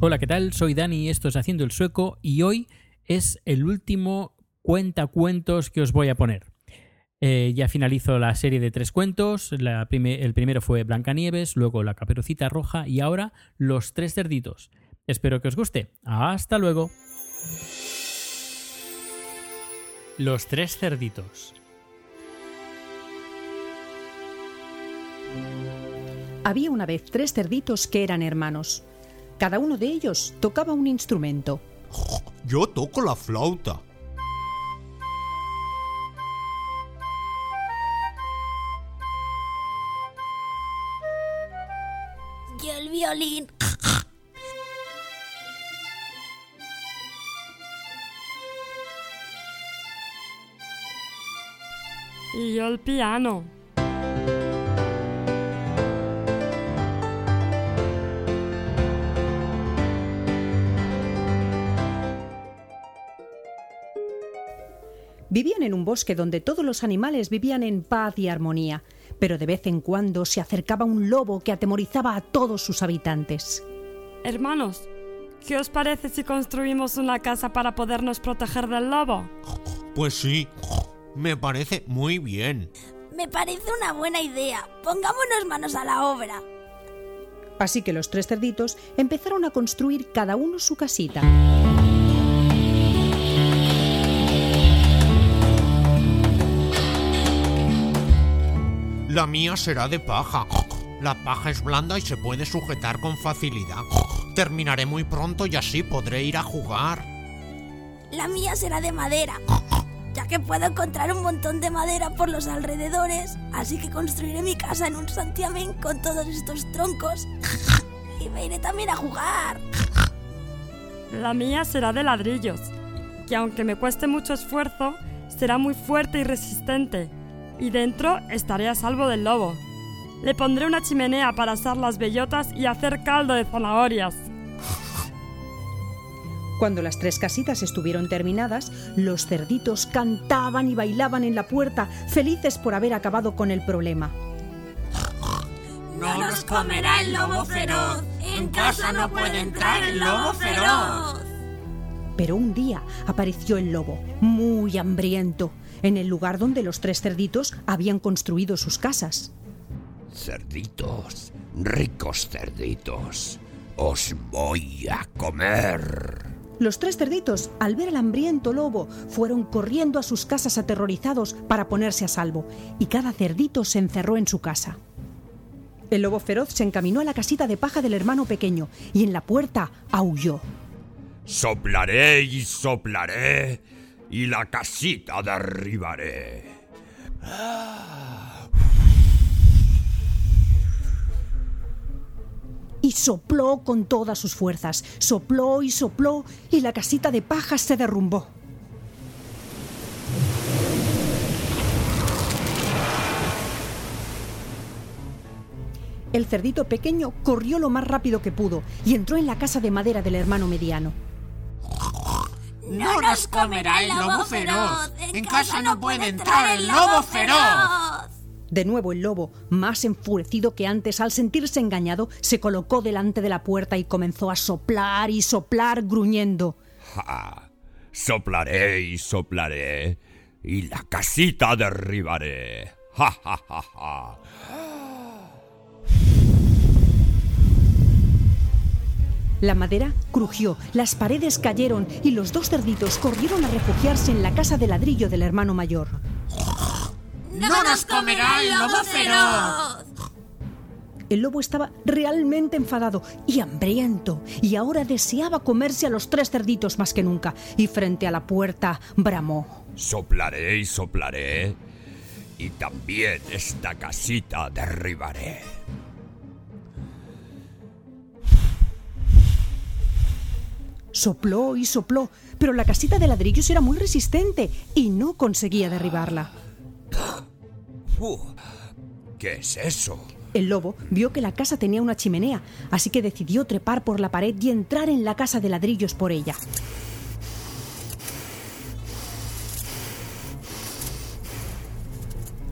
Hola, ¿qué tal? Soy Dani, esto es Haciendo el Sueco y hoy es el último cuentacuentos que os voy a poner. Eh, ya finalizo la serie de tres cuentos. La prime- el primero fue Blancanieves, luego La Caperucita Roja y ahora Los Tres Cerditos. Espero que os guste. Hasta luego. Los Tres Cerditos. Había una vez tres cerditos que eran hermanos. Cada uno de ellos tocaba un instrumento. Yo toco la flauta. Violín. Y yo el piano. Vivían en un bosque donde todos los animales vivían en paz y armonía, pero de vez en cuando se acercaba un lobo que atemorizaba a todos sus habitantes. Hermanos, ¿qué os parece si construimos una casa para podernos proteger del lobo? Pues sí, me parece muy bien. Me parece una buena idea. Pongámonos manos a la obra. Así que los tres cerditos empezaron a construir cada uno su casita. La mía será de paja. La paja es blanda y se puede sujetar con facilidad. Terminaré muy pronto y así podré ir a jugar. La mía será de madera, ya que puedo encontrar un montón de madera por los alrededores, así que construiré mi casa en un santiamén con todos estos troncos. Y me iré también a jugar. La mía será de ladrillos, que aunque me cueste mucho esfuerzo, será muy fuerte y resistente. Y dentro estaré a salvo del lobo. Le pondré una chimenea para asar las bellotas y hacer caldo de zanahorias. Cuando las tres casitas estuvieron terminadas, los cerditos cantaban y bailaban en la puerta, felices por haber acabado con el problema. No nos comerá el lobo feroz. En casa no puede entrar el lobo feroz. Pero un día apareció el lobo, muy hambriento, en el lugar donde los tres cerditos habían construido sus casas. Cerditos, ricos cerditos, os voy a comer. Los tres cerditos, al ver al hambriento lobo, fueron corriendo a sus casas aterrorizados para ponerse a salvo, y cada cerdito se encerró en su casa. El lobo feroz se encaminó a la casita de paja del hermano pequeño y en la puerta aulló. Soplaré y soplaré y la casita derribaré. Y sopló con todas sus fuerzas, sopló y sopló, y la casita de paja se derrumbó. El cerdito pequeño corrió lo más rápido que pudo y entró en la casa de madera del hermano mediano. No nos comerá el lobo feroz. En casa no puede entrar el lobo feroz. De nuevo el lobo, más enfurecido que antes al sentirse engañado, se colocó delante de la puerta y comenzó a soplar y soplar gruñendo. Ja, soplaré y soplaré y la casita derribaré. Ja, ja, ja, ja. La madera crujió, las paredes cayeron y los dos cerditos corrieron a refugiarse en la casa de ladrillo del hermano mayor. No nos comerá el lobo feroz. El lobo estaba realmente enfadado y hambriento, y ahora deseaba comerse a los tres cerditos más que nunca, y frente a la puerta bramó. Soplaré y soplaré y también esta casita derribaré. Sopló y sopló, pero la casita de ladrillos era muy resistente y no conseguía derribarla. ¿Qué es eso? El lobo vio que la casa tenía una chimenea, así que decidió trepar por la pared y entrar en la casa de ladrillos por ella.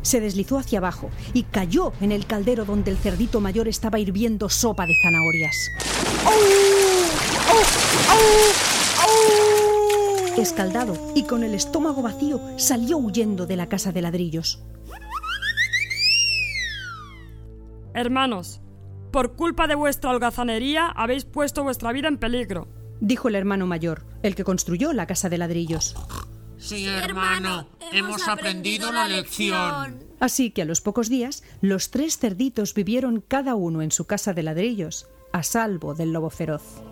Se deslizó hacia abajo y cayó en el caldero donde el cerdito mayor estaba hirviendo sopa de zanahorias. Escaldado y con el estómago vacío, salió huyendo de la casa de ladrillos. Hermanos, por culpa de vuestra holgazanería habéis puesto vuestra vida en peligro. Dijo el hermano mayor, el que construyó la casa de ladrillos. Sí, hermano, hemos aprendido la lección. Así que a los pocos días, los tres cerditos vivieron cada uno en su casa de ladrillos, a salvo del lobo feroz.